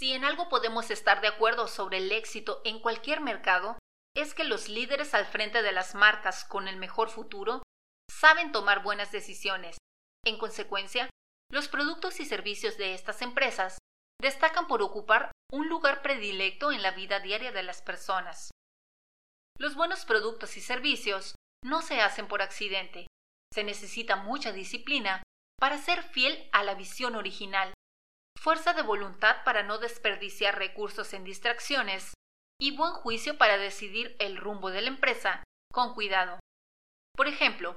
Si en algo podemos estar de acuerdo sobre el éxito en cualquier mercado, es que los líderes al frente de las marcas con el mejor futuro saben tomar buenas decisiones. En consecuencia, los productos y servicios de estas empresas destacan por ocupar un lugar predilecto en la vida diaria de las personas. Los buenos productos y servicios no se hacen por accidente. Se necesita mucha disciplina para ser fiel a la visión original, fuerza de voluntad para no desperdiciar recursos en distracciones y buen juicio para decidir el rumbo de la empresa con cuidado. Por ejemplo,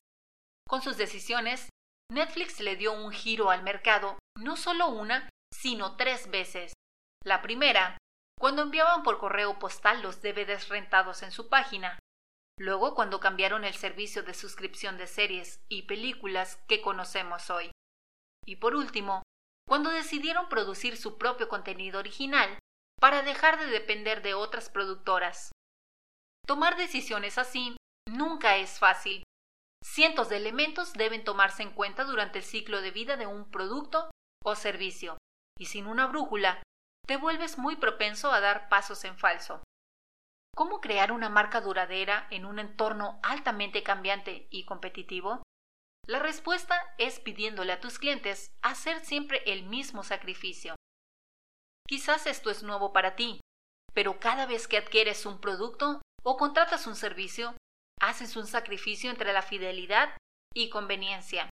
con sus decisiones, Netflix le dio un giro al mercado no solo una, sino tres veces. La primera, cuando enviaban por correo postal los DVDs rentados en su página. Luego, cuando cambiaron el servicio de suscripción de series y películas que conocemos hoy. Y por último, cuando decidieron producir su propio contenido original para dejar de depender de otras productoras. Tomar decisiones así nunca es fácil. Cientos de elementos deben tomarse en cuenta durante el ciclo de vida de un producto o servicio, y sin una brújula, te vuelves muy propenso a dar pasos en falso. ¿Cómo crear una marca duradera en un entorno altamente cambiante y competitivo? La respuesta es pidiéndole a tus clientes hacer siempre el mismo sacrificio. Quizás esto es nuevo para ti, pero cada vez que adquieres un producto o contratas un servicio, haces un sacrificio entre la fidelidad y conveniencia.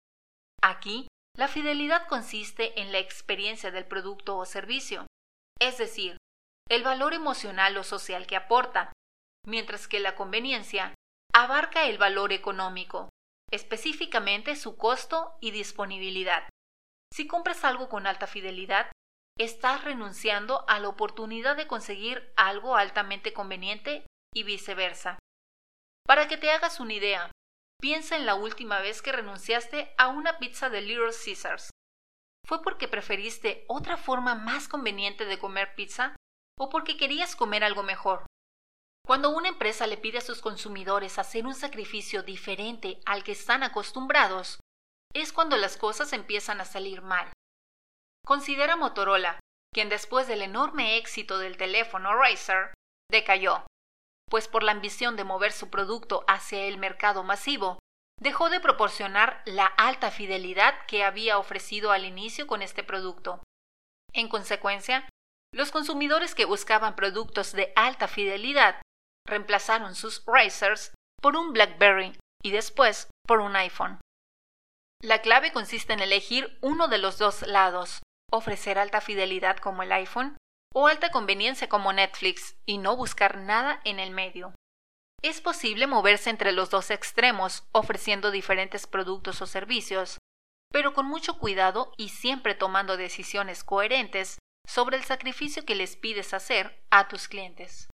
Aquí, la fidelidad consiste en la experiencia del producto o servicio, es decir, el valor emocional o social que aporta, mientras que la conveniencia abarca el valor económico, específicamente su costo y disponibilidad. Si compras algo con alta fidelidad, estás renunciando a la oportunidad de conseguir algo altamente conveniente y viceversa. Para que te hagas una idea, piensa en la última vez que renunciaste a una pizza de Little Caesars. ¿Fue porque preferiste otra forma más conveniente de comer pizza o porque querías comer algo mejor? Cuando una empresa le pide a sus consumidores hacer un sacrificio diferente al que están acostumbrados, es cuando las cosas empiezan a salir mal. Considera Motorola, quien después del enorme éxito del teléfono Razer, decayó, pues por la ambición de mover su producto hacia el mercado masivo, dejó de proporcionar la alta fidelidad que había ofrecido al inicio con este producto. En consecuencia, los consumidores que buscaban productos de alta fidelidad reemplazaron sus Razers por un BlackBerry y después por un iPhone. La clave consiste en elegir uno de los dos lados, ofrecer alta fidelidad como el iPhone o alta conveniencia como Netflix y no buscar nada en el medio. Es posible moverse entre los dos extremos ofreciendo diferentes productos o servicios, pero con mucho cuidado y siempre tomando decisiones coherentes sobre el sacrificio que les pides hacer a tus clientes.